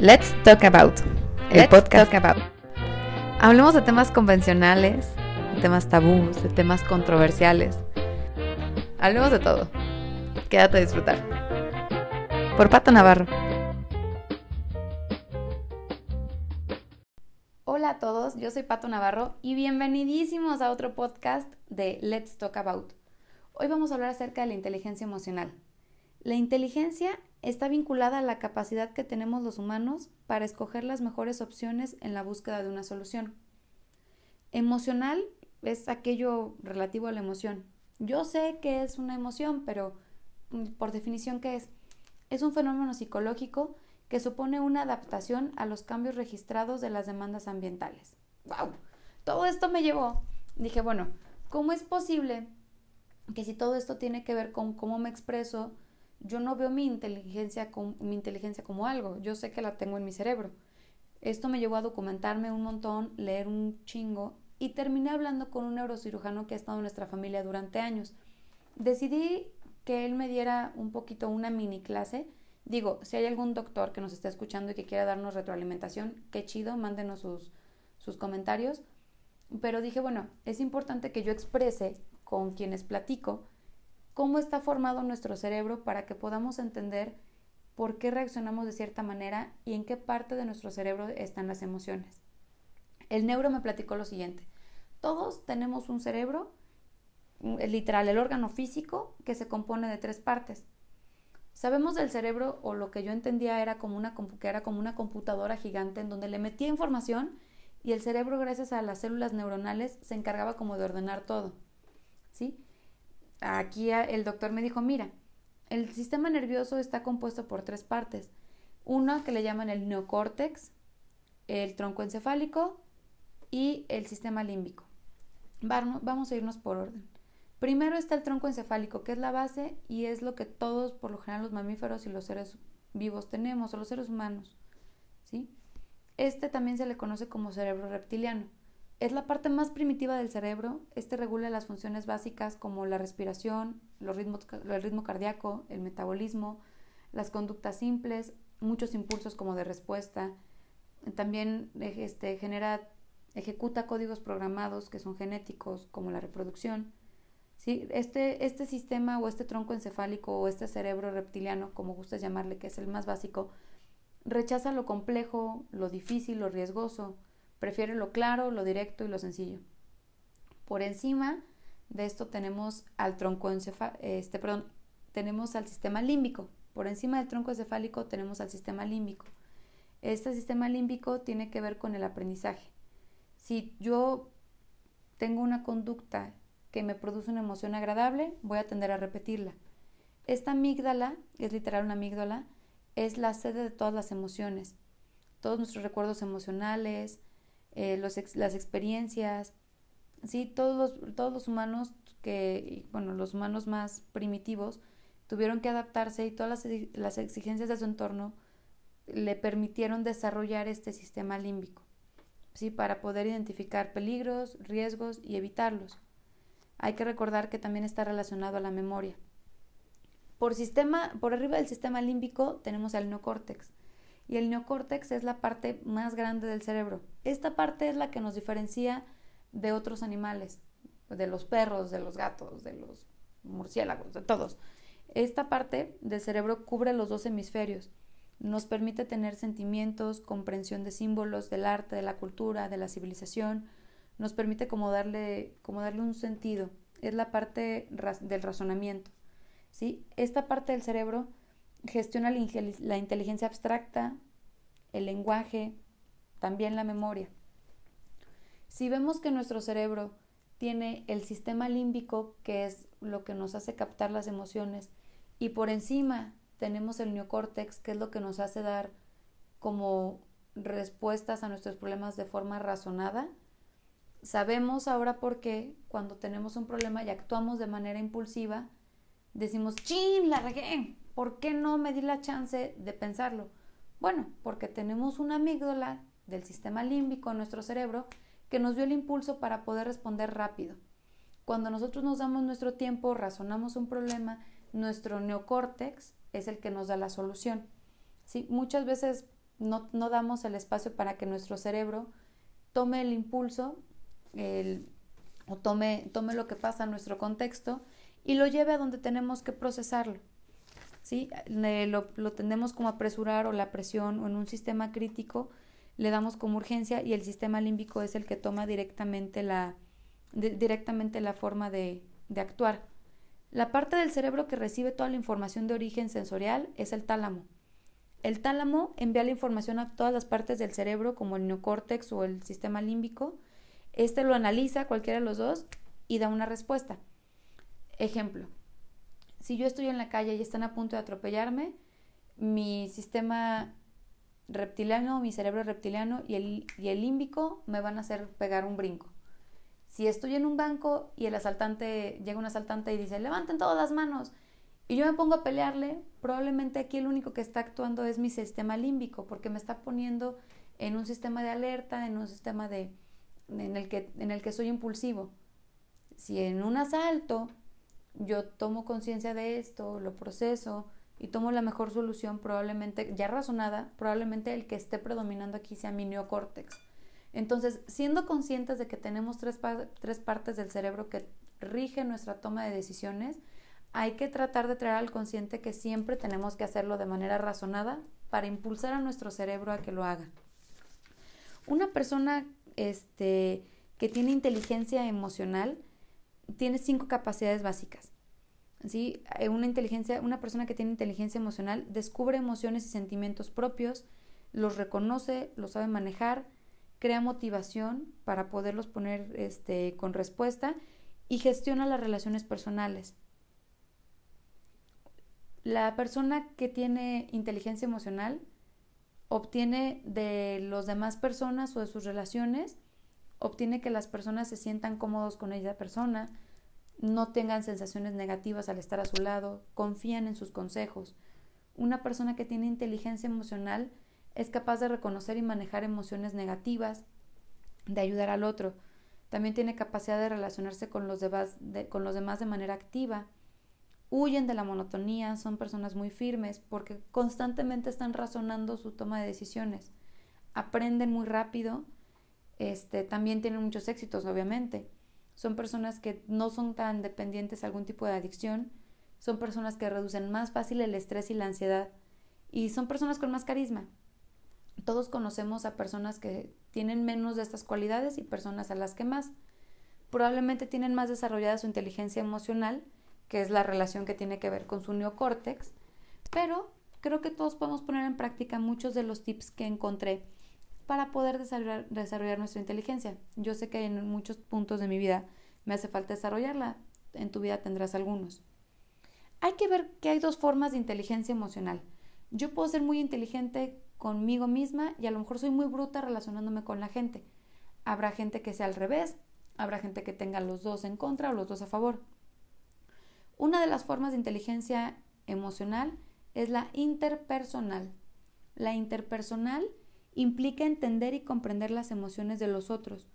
Let's Talk About, el Let's podcast. Talk About. Hablemos de temas convencionales, de temas tabús, de temas controversiales. Hablemos de todo. Quédate a disfrutar. Por Pato Navarro. Hola a todos, yo soy Pato Navarro y bienvenidísimos a otro podcast de Let's Talk About. Hoy vamos a hablar acerca de la inteligencia emocional. La inteligencia está vinculada a la capacidad que tenemos los humanos para escoger las mejores opciones en la búsqueda de una solución. Emocional es aquello relativo a la emoción. Yo sé que es una emoción, pero mm, por definición, ¿qué es? Es un fenómeno psicológico que supone una adaptación a los cambios registrados de las demandas ambientales. ¡Wow! Todo esto me llevó. Dije, bueno, ¿cómo es posible que si todo esto tiene que ver con cómo me expreso, yo no veo mi inteligencia, como, mi inteligencia como algo, yo sé que la tengo en mi cerebro. Esto me llevó a documentarme un montón, leer un chingo y terminé hablando con un neurocirujano que ha estado en nuestra familia durante años. Decidí que él me diera un poquito una mini clase. Digo, si hay algún doctor que nos esté escuchando y que quiera darnos retroalimentación, qué chido, mándenos sus, sus comentarios. Pero dije, bueno, es importante que yo exprese con quienes platico cómo está formado nuestro cerebro para que podamos entender por qué reaccionamos de cierta manera y en qué parte de nuestro cerebro están las emociones. El neuro me platicó lo siguiente. Todos tenemos un cerebro, literal, el órgano físico, que se compone de tres partes. Sabemos del cerebro, o lo que yo entendía era como una, que era como una computadora gigante en donde le metía información y el cerebro, gracias a las células neuronales, se encargaba como de ordenar todo. ¿Sí? Aquí el doctor me dijo, mira, el sistema nervioso está compuesto por tres partes. Una que le llaman el neocórtex, el tronco encefálico y el sistema límbico. Vamos a irnos por orden. Primero está el tronco encefálico, que es la base y es lo que todos, por lo general, los mamíferos y los seres vivos tenemos, o los seres humanos. ¿sí? Este también se le conoce como cerebro reptiliano. Es la parte más primitiva del cerebro. Este regula las funciones básicas como la respiración, los ritmos, el ritmo cardíaco, el metabolismo, las conductas simples, muchos impulsos como de respuesta. También este, genera, ejecuta códigos programados que son genéticos como la reproducción. ¿Sí? Este, este sistema o este tronco encefálico o este cerebro reptiliano, como gustas llamarle, que es el más básico, rechaza lo complejo, lo difícil, lo riesgoso, prefiere lo claro, lo directo y lo sencillo. Por encima de esto tenemos al tronco este, perdón, tenemos al sistema límbico. Por encima del tronco encefálico tenemos al sistema límbico. Este sistema límbico tiene que ver con el aprendizaje. Si yo tengo una conducta que me produce una emoción agradable, voy a tender a repetirla. Esta amígdala, es literal una amígdala, es la sede de todas las emociones. Todos nuestros recuerdos emocionales, eh, los ex, las experiencias, ¿sí? Todos los, todos los humanos que, bueno, los humanos más primitivos tuvieron que adaptarse y todas las, las exigencias de su entorno le permitieron desarrollar este sistema límbico, ¿sí? Para poder identificar peligros, riesgos y evitarlos. Hay que recordar que también está relacionado a la memoria. Por, sistema, por arriba del sistema límbico tenemos el neocórtex. Y el neocórtex es la parte más grande del cerebro. Esta parte es la que nos diferencia de otros animales, de los perros, de los gatos, de los murciélagos, de todos. Esta parte del cerebro cubre los dos hemisferios. Nos permite tener sentimientos, comprensión de símbolos, del arte, de la cultura, de la civilización. Nos permite como darle, como darle un sentido. Es la parte del razonamiento. ¿sí? Esta parte del cerebro gestiona la inteligencia abstracta, el lenguaje, también la memoria. Si vemos que nuestro cerebro tiene el sistema límbico, que es lo que nos hace captar las emociones, y por encima tenemos el neocórtex, que es lo que nos hace dar como respuestas a nuestros problemas de forma razonada, sabemos ahora por qué cuando tenemos un problema y actuamos de manera impulsiva, decimos, ¡chin! La regué. ¿Por qué no me di la chance de pensarlo? Bueno, porque tenemos una amígdala del sistema límbico en nuestro cerebro que nos dio el impulso para poder responder rápido. Cuando nosotros nos damos nuestro tiempo, razonamos un problema, nuestro neocórtex es el que nos da la solución. ¿Sí? Muchas veces no, no damos el espacio para que nuestro cerebro tome el impulso el, o tome, tome lo que pasa en nuestro contexto y lo lleve a donde tenemos que procesarlo. ¿Sí? lo, lo tendemos como apresurar o la presión o en un sistema crítico le damos como urgencia y el sistema límbico es el que toma directamente la, directamente la forma de, de actuar. La parte del cerebro que recibe toda la información de origen sensorial es el tálamo. El tálamo envía la información a todas las partes del cerebro, como el neocórtex o el sistema límbico. Este lo analiza, cualquiera de los dos, y da una respuesta. Ejemplo, si yo estoy en la calle y están a punto de atropellarme, mi sistema reptiliano, mi cerebro reptiliano y el, y el límbico me van a hacer pegar un brinco. Si estoy en un banco y el asaltante, llega un asaltante y dice, levanten todas las manos, y yo me pongo a pelearle, probablemente aquí el único que está actuando es mi sistema límbico, porque me está poniendo en un sistema de alerta, en un sistema de, en, el que, en el que soy impulsivo. Si en un asalto yo tomo conciencia de esto, lo proceso y tomo la mejor solución, probablemente, ya razonada, probablemente el que esté predominando aquí sea mi neocórtex. Entonces, siendo conscientes de que tenemos tres, tres partes del cerebro que rigen nuestra toma de decisiones, hay que tratar de traer al consciente que siempre tenemos que hacerlo de manera razonada para impulsar a nuestro cerebro a que lo haga. Una persona este, que tiene inteligencia emocional tiene cinco capacidades básicas. ¿sí? Eh, una, inteligencia, una persona que tiene inteligencia emocional descubre emociones y sentimientos propios, los reconoce, los sabe manejar, crea motivación para poderlos poner este, con respuesta y gestiona las relaciones personales. La persona que tiene inteligencia emocional obtiene de las demás personas o de sus relaciones, obtiene que las personas se sientan cómodos con esa persona, no tengan sensaciones negativas al estar a su lado, confían en sus consejos. Una persona que tiene inteligencia emocional es capaz de reconocer y manejar emociones negativas, de ayudar al otro. También tiene capacidad de relacionarse con los demás de, con los demás de manera activa. Huyen de la monotonía, son personas muy firmes porque constantemente están razonando su toma de decisiones. Aprenden muy rápido, este, también tienen muchos éxitos, obviamente son personas que no son tan dependientes a algún tipo de adicción, son personas que reducen más fácil el estrés y la ansiedad y son personas con más carisma. Todos conocemos a personas que tienen menos de estas cualidades y personas a las que más. Probablemente tienen más desarrollada su inteligencia emocional, que es la relación que tiene que ver con su neocórtex, pero creo que todos podemos poner en práctica muchos de los tips que encontré para poder desarrollar, nuestra inteligencia. Yo sé que en muchos puntos de mi vida me hace falta desarrollarla, en tu vida tendrás algunos. Hay que ver que hay dos formas de inteligencia emocional. Yo puedo ser muy inteligente conmigo misma y a lo mejor soy muy bruta relacionándome con la gente. Habrá gente que sea al revés, habrá gente que tenga los dos en contra o los dos a favor. Una de las formas de inteligencia emocional es la interpersonal. La interpersonal implica entender y comprender las emociones de los otros.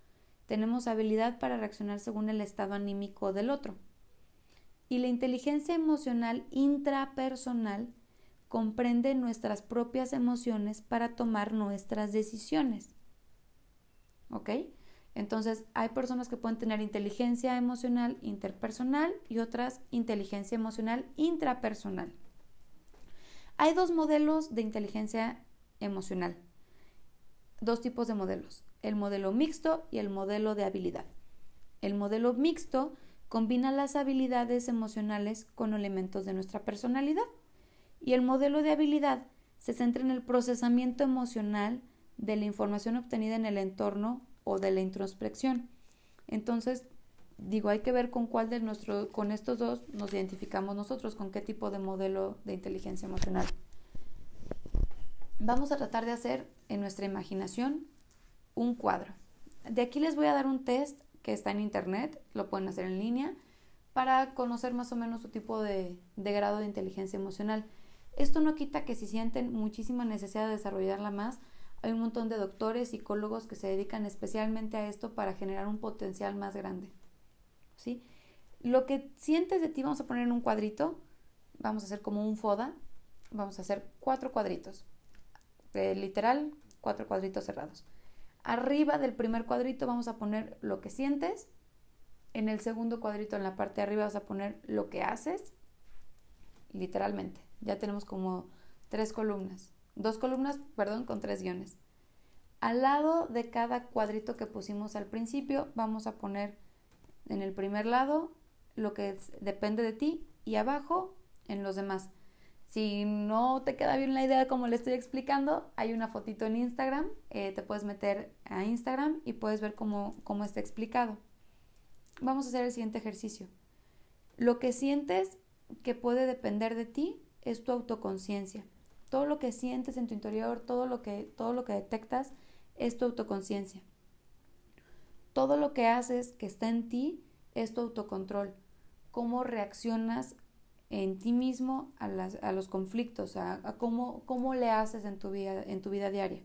Tenemos habilidad para reaccionar según el estado anímico del otro. Y la inteligencia emocional intrapersonal comprende nuestras propias emociones para tomar nuestras decisiones. ¿Ok? Entonces, hay personas que pueden tener inteligencia emocional interpersonal y otras inteligencia emocional intrapersonal. Hay dos modelos de inteligencia emocional dos tipos de modelos, el modelo mixto y el modelo de habilidad. El modelo mixto combina las habilidades emocionales con elementos de nuestra personalidad y el modelo de habilidad se centra en el procesamiento emocional de la información obtenida en el entorno o de la introspección. Entonces, digo, hay que ver con cuál de nuestro, con estos dos nos identificamos nosotros, con qué tipo de modelo de inteligencia emocional vamos a tratar de hacer en nuestra imaginación un cuadro. De aquí les voy a dar un test que está en internet, lo pueden hacer en línea, para conocer más o menos su tipo de, grado de inteligencia emocional. Esto no quita que si sienten muchísima necesidad de desarrollarla más, hay un montón de doctores, psicólogos que se dedican especialmente a esto para generar un potencial más grande. ¿Sí? Lo que sientes de ti vamos a poner en un cuadrito, vamos a hacer como un FODA, vamos a hacer cuatro cuadritos literal, cuatro cuadritos cerrados. Arriba del primer cuadrito vamos a poner lo que sientes. En el segundo cuadrito, en la parte de arriba, vas a poner lo que haces. Literalmente. Ya tenemos como tres columnas. Dos columnas, perdón, con tres guiones. Al lado de cada cuadrito que pusimos al principio, vamos a poner en el primer lado lo que depende de ti y abajo en los demás. Si no te queda bien la idea como le estoy explicando, hay una fotito en Instagram, eh, te puedes meter a Instagram y puedes ver cómo, cómo está explicado. Vamos a hacer el siguiente ejercicio. Lo que sientes que puede depender de ti es tu autoconciencia. Todo lo que sientes en tu interior, todo lo que, todo lo que detectas es tu autoconciencia. Todo lo que haces que está en ti es tu autocontrol. Cómo reaccionas en ti mismo a, los conflictos, a, cómo, cómo, le haces en tu, vida, en tu vida diaria.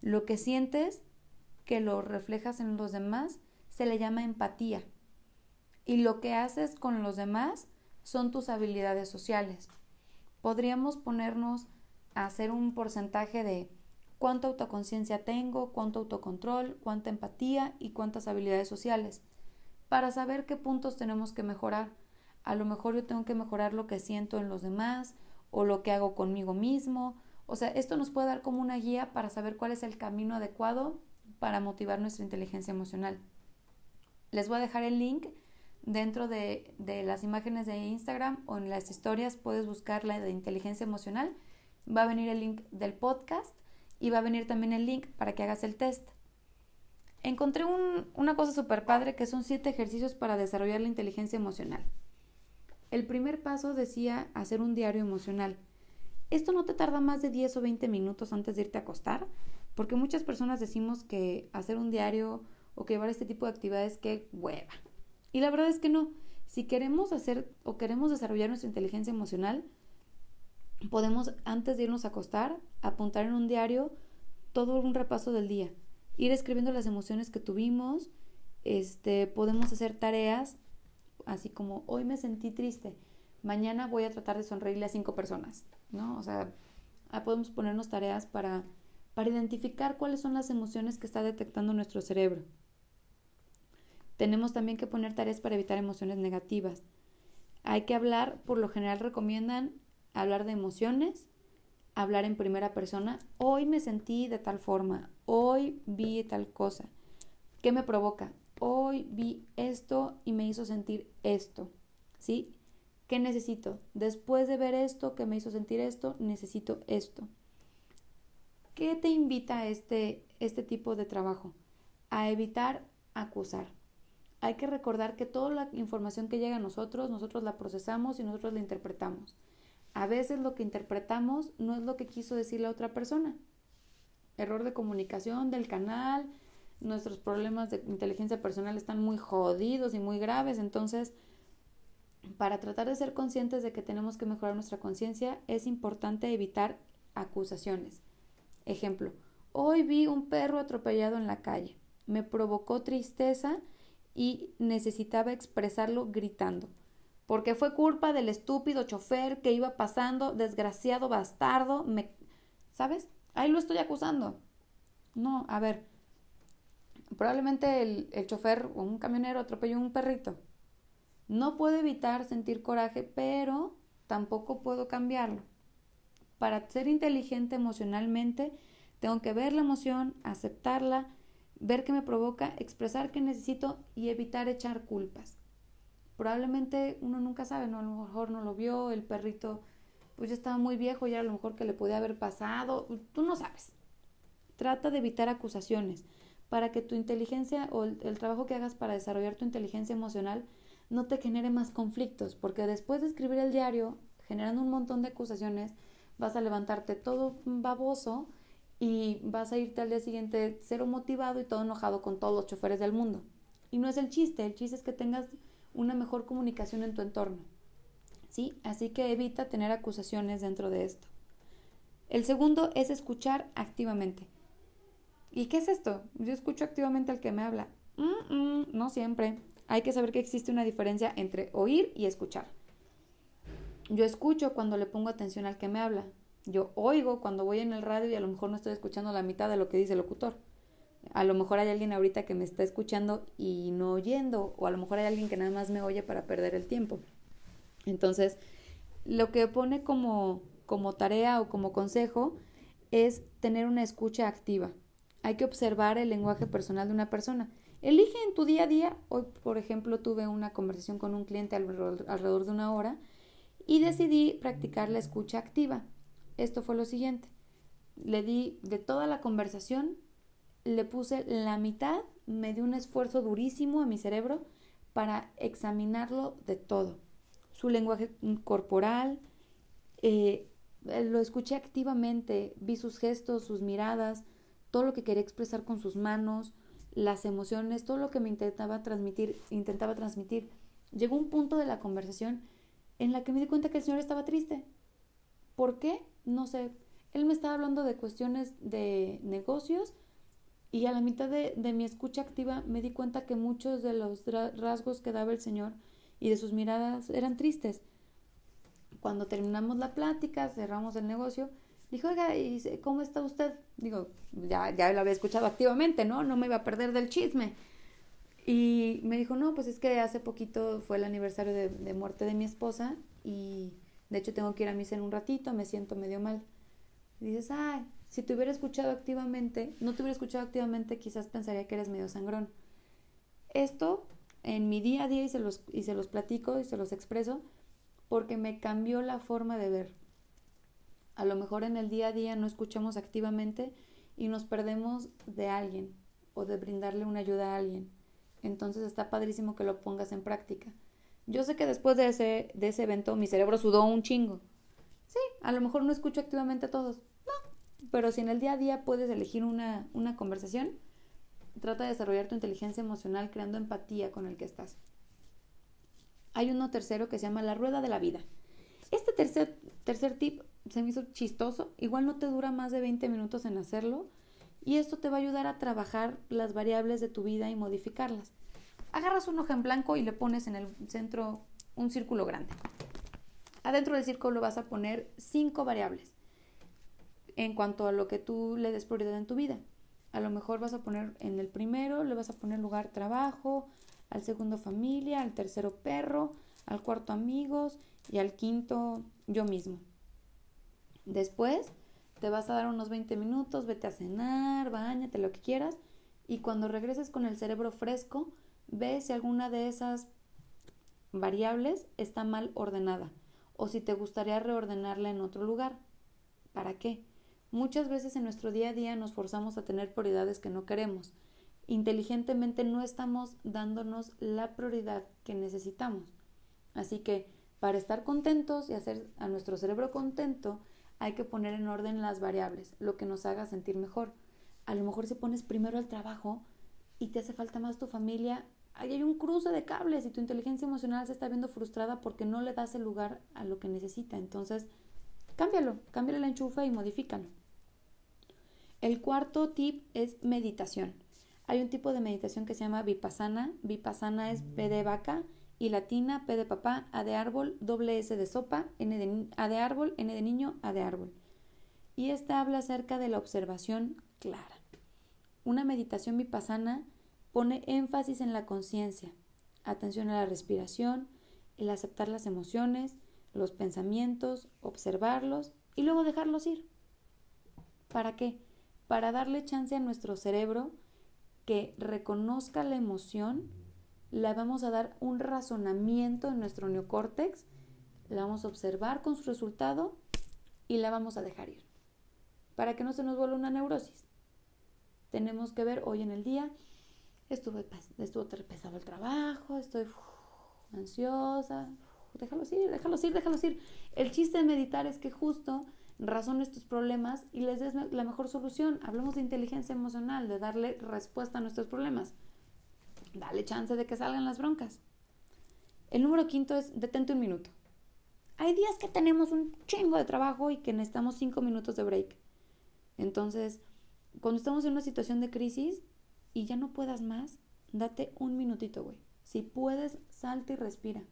Lo que sientes que lo reflejas en los demás se le llama empatía. Y lo que haces con los demás son tus habilidades sociales. Podríamos ponernos a hacer un porcentaje de cuánta autoconciencia tengo, cuánto autocontrol, cuánta empatía y cuántas habilidades sociales, para saber qué puntos tenemos que mejorar a lo mejor yo tengo que mejorar lo que siento en los demás o lo que hago conmigo mismo. O sea, esto nos puede dar como una guía para saber cuál es el camino adecuado para motivar nuestra inteligencia emocional. Les voy a dejar el link dentro de, de, las imágenes de Instagram o en las historias puedes buscar la de inteligencia emocional. Va a venir el link del podcast y va a venir también el link para que hagas el test. Encontré un, una cosa súper padre que son siete ejercicios para desarrollar la inteligencia emocional. El primer paso decía hacer un diario emocional. Esto no te tarda más de 10 o 20 minutos antes de irte a acostar, porque muchas personas decimos que hacer un diario o que llevar este tipo de actividades que hueva. Y la verdad es que no. Si queremos hacer o queremos desarrollar nuestra inteligencia emocional, podemos antes de irnos a acostar apuntar en un diario todo un repaso del día, ir escribiendo las emociones que tuvimos, este, podemos hacer tareas así como hoy me sentí triste, mañana voy a tratar de sonreírle a cinco personas, ¿no? O sea, podemos ponernos tareas para, para identificar cuáles son las emociones que está detectando nuestro cerebro. Tenemos también que poner tareas para evitar emociones negativas. Hay que hablar, por lo general recomiendan hablar de emociones, hablar en primera persona. Hoy me sentí de tal forma, hoy vi tal cosa. ¿Qué me provoca? Vi esto y me hizo sentir esto, ¿sí? ¿Qué necesito? Después de ver esto que me hizo sentir esto, necesito esto. ¿Qué te invita este, este tipo de trabajo? A evitar acusar. Hay que recordar que toda la información que llega a nosotros, nosotros la procesamos y nosotros la interpretamos. A veces lo que interpretamos no es lo que quiso decir la otra persona. Error de comunicación del canal, nuestros problemas de inteligencia personal están muy jodidos y muy graves, entonces para tratar de ser conscientes de que tenemos que mejorar nuestra conciencia es importante evitar acusaciones. Ejemplo, hoy vi un perro atropellado en la calle, me provocó tristeza y necesitaba expresarlo gritando, porque fue culpa del estúpido chofer que iba pasando, desgraciado bastardo, me... ¿Sabes? Ahí lo estoy acusando. No, a ver, Probablemente el, el chofer o un camionero atropelló un perrito. No puedo evitar sentir coraje, pero tampoco puedo cambiarlo. Para ser inteligente emocionalmente, tengo que ver la emoción, aceptarla, ver qué me provoca, expresar qué necesito y evitar echar culpas. Probablemente uno nunca sabe, ¿no? A lo mejor no lo vio, el perrito pues ya estaba muy viejo y a lo mejor que le podía haber pasado, tú no sabes. Trata de evitar acusaciones para que tu inteligencia o el, trabajo que hagas para desarrollar tu inteligencia emocional no te genere más conflictos, porque después de escribir el diario, generando un montón de acusaciones, vas a levantarte todo baboso y vas a irte al día siguiente cero motivado y todo enojado con todos los choferes del mundo. Y no es el chiste, el chiste es que tengas una mejor comunicación en tu entorno. ¿Sí? Así que evita tener acusaciones dentro de esto. El segundo es escuchar activamente. ¿Y qué es esto? Yo escucho activamente al que me habla. no siempre. Hay que saber que existe una diferencia entre oír y escuchar. Yo escucho cuando le pongo atención al que me habla. Yo oigo cuando voy en el radio y a lo mejor no estoy escuchando la mitad de lo que dice el locutor. A lo mejor hay alguien ahorita que me está escuchando y no oyendo, o a lo mejor hay alguien que nada más me oye para perder el tiempo. Entonces, lo que pone como, como tarea o como consejo es tener una escucha activa. Hay que observar el lenguaje personal de una persona. Elige en tu día a día. Hoy, por ejemplo, tuve una conversación con un cliente alrededor de una hora y decidí practicar la escucha activa. Esto fue lo siguiente. Le di de toda la conversación, le puse la mitad, me di un esfuerzo durísimo a mi cerebro para examinarlo de todo. Su lenguaje corporal, eh, lo escuché activamente, vi sus gestos, sus miradas, todo lo que quería expresar con sus manos, las emociones, todo lo que me intentaba transmitir, intentaba transmitir. Llegó un punto de la conversación en la que me di cuenta que el señor estaba triste. ¿Por qué? No sé. Él me estaba hablando de cuestiones de negocios y a la mitad de, de mi escucha activa me di cuenta que muchos de los rasgos que daba el señor y de sus miradas eran tristes. Cuando terminamos la plática, cerramos el negocio, Dijo, oiga, ¿cómo está usted? Digo, ya, ya lo había escuchado activamente, ¿no? No me iba a perder del chisme. Y me dijo, no, pues es que hace poquito fue el aniversario de, muerte de mi esposa y de hecho tengo que ir a misa en un ratito, me siento medio mal. Y dices, ay, si te hubiera escuchado activamente, no te hubiera escuchado activamente, quizás pensaría que eres medio sangrón. Esto en mi día a día y se los, y se los platico y se los expreso porque me cambió la forma de ver. A lo mejor en el día a día no escuchamos activamente y nos perdemos de alguien o de brindarle una ayuda a alguien. Entonces está padrísimo que lo pongas en práctica. Yo sé que después de ese, de ese evento mi cerebro sudó un chingo. Sí, a lo mejor no escucho activamente a todos. No, pero si en el día a día puedes elegir una, una conversación, trata de desarrollar tu inteligencia emocional creando empatía con el que estás. Hay uno tercero que se llama la rueda de la vida. Este tercer, tercer tip se me hizo chistoso. Igual no te dura más de 20 minutos en hacerlo y esto te va a ayudar a trabajar las variables de tu vida y modificarlas. Agarras un hoja en blanco y le pones en el centro un círculo grande. Adentro del círculo vas a poner cinco variables en cuanto a lo que tú le des prioridad en tu vida. A lo mejor vas a poner en el primero, le vas a poner lugar trabajo, al segundo familia, al tercero perro, al cuarto amigos y al quinto yo mismo. Después te vas a dar unos 20 minutos, vete a cenar, bañate, lo que quieras, y cuando regreses con el cerebro fresco, ve si alguna de esas variables está mal ordenada o si te gustaría reordenarla en otro lugar. ¿Para qué? Muchas veces en nuestro día a día nos forzamos a tener prioridades que no queremos. Inteligentemente no estamos dándonos la prioridad que necesitamos. Así que para estar contentos y hacer a nuestro cerebro contento, hay que poner en orden las variables, lo que nos haga sentir mejor. A lo mejor si pones primero el trabajo y te hace falta más tu familia, ahí hay un cruce de cables y tu inteligencia emocional se está viendo frustrada porque no le das el lugar a lo que necesita. Entonces, cámbialo, cámbiale la enchufa y modifícalo. El cuarto tip es meditación. Hay un tipo de meditación que se llama vipassana. Vipassana es P de vaca y latina, P de papá, A de árbol, doble S de sopa, N de, A de árbol, N de niño, A de árbol. Y esta habla acerca de la observación clara. Una meditación vipassana pone énfasis en la conciencia, atención a la respiración, el aceptar las emociones, los pensamientos, observarlos y luego dejarlos ir. ¿Para qué? Para darle chance a nuestro cerebro que reconozca la emoción le vamos a dar un razonamiento en nuestro neocórtex, la vamos a observar con su resultado y la vamos a dejar ir. Para que no se nos vuelva una neurosis. Tenemos que ver hoy en el día, estuvo, estuvo pesado el trabajo, estoy ansiosa, déjalos ir, déjalos ir, déjalos ir. El chiste de meditar es que justo razones tus problemas y les des la mejor solución. Hablamos de inteligencia emocional, de darle respuesta a nuestros problemas dale chance de que salgan las broncas. El número quinto es detente un minuto. Hay días que tenemos un chingo de trabajo y que necesitamos cinco minutos de break. Entonces, cuando estamos en una situación de crisis y ya no puedas más, date un minutito, güey. Si puedes, salte y respira.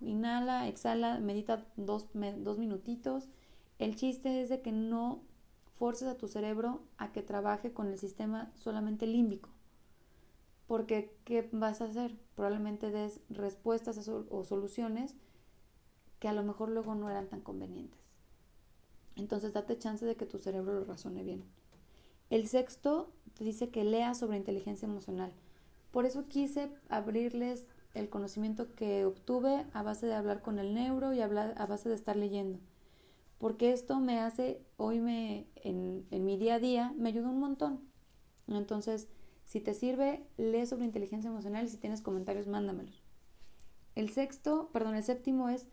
Inhala, exhala, medita dos, dos minutitos El chiste es de que no forces a tu cerebro a que trabaje con el sistema solamente límbico. Porque, ¿qué vas a hacer? Probablemente des respuestas o soluciones que a lo mejor luego no eran tan convenientes. Entonces, date chance de que tu cerebro lo razone bien. El sexto te dice que lea sobre inteligencia emocional. Por eso quise abrirles el conocimiento que obtuve a base de hablar con el neuro y a base de estar leyendo. Porque esto me hace, hoy me, en, en mi día a día, me ayuda un montón. Entonces, si te sirve, lee sobre inteligencia emocional y si tienes comentarios, mándamelos. El sexto, perdón, el séptimo es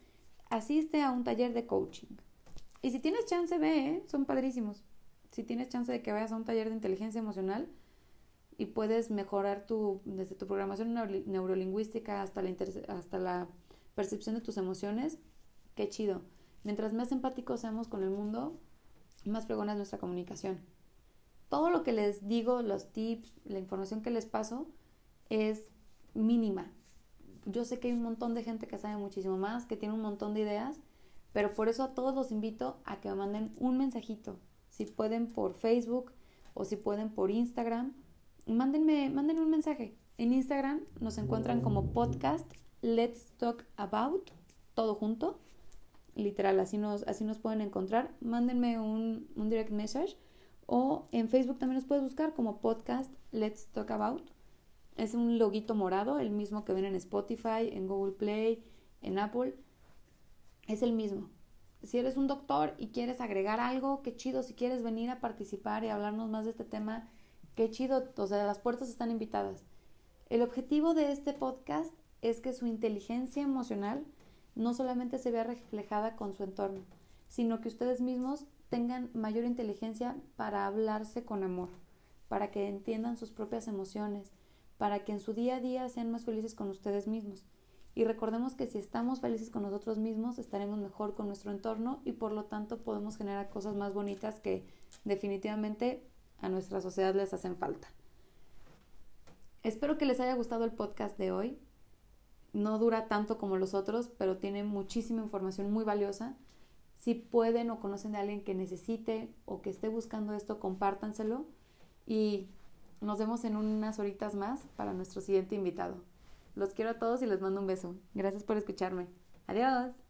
asiste a un taller de coaching. Y si tienes chance, ve, ¿eh? son padrísimos. Si tienes chance de que vayas a un taller de inteligencia emocional, y puedes mejorar tu, desde tu programación neurolingüística hasta la, hasta la percepción de tus emociones, qué chido. Mientras más empáticos seamos con el mundo, más fregona es nuestra comunicación. Todo lo que les digo, los tips, la información que les paso, es mínima. Yo sé que hay un montón de gente que sabe muchísimo más, que tiene un montón de ideas, pero por eso a todos los invito a que me manden un mensajito, si pueden por Facebook o si pueden por Instagram mándenme, mándenme un mensaje. En Instagram nos encuentran como podcast Let's Talk About, todo junto. Literal, así nos, así nos pueden encontrar. Mándenme un, un direct message. O en Facebook también nos puedes buscar como podcast Let's Talk About. Es un loguito morado, el mismo que ven en Spotify, en Google Play, en Apple. Es el mismo. Si eres un doctor y quieres agregar algo, qué chido. Si quieres venir a participar y hablarnos más de este tema, Qué chido, o sea, las puertas están invitadas. El objetivo de este podcast es que su inteligencia emocional no solamente se vea reflejada con su entorno, sino que ustedes mismos tengan mayor inteligencia para hablarse con amor, para que entiendan sus propias emociones, para que en su día a día sean más felices con ustedes mismos. Y recordemos que si estamos felices con nosotros mismos, estaremos mejor con nuestro entorno y por lo tanto podemos generar cosas más bonitas que definitivamente a nuestra sociedad les hacen falta. Espero que les haya gustado el podcast de hoy. No dura tanto como los otros, pero tiene muchísima información muy valiosa. Si pueden o conocen de alguien que necesite o que esté buscando esto, compártanselo. Y nos vemos en unas horitas más para nuestro siguiente invitado. Los quiero a todos y les mando un beso. Gracias por escucharme. Adiós.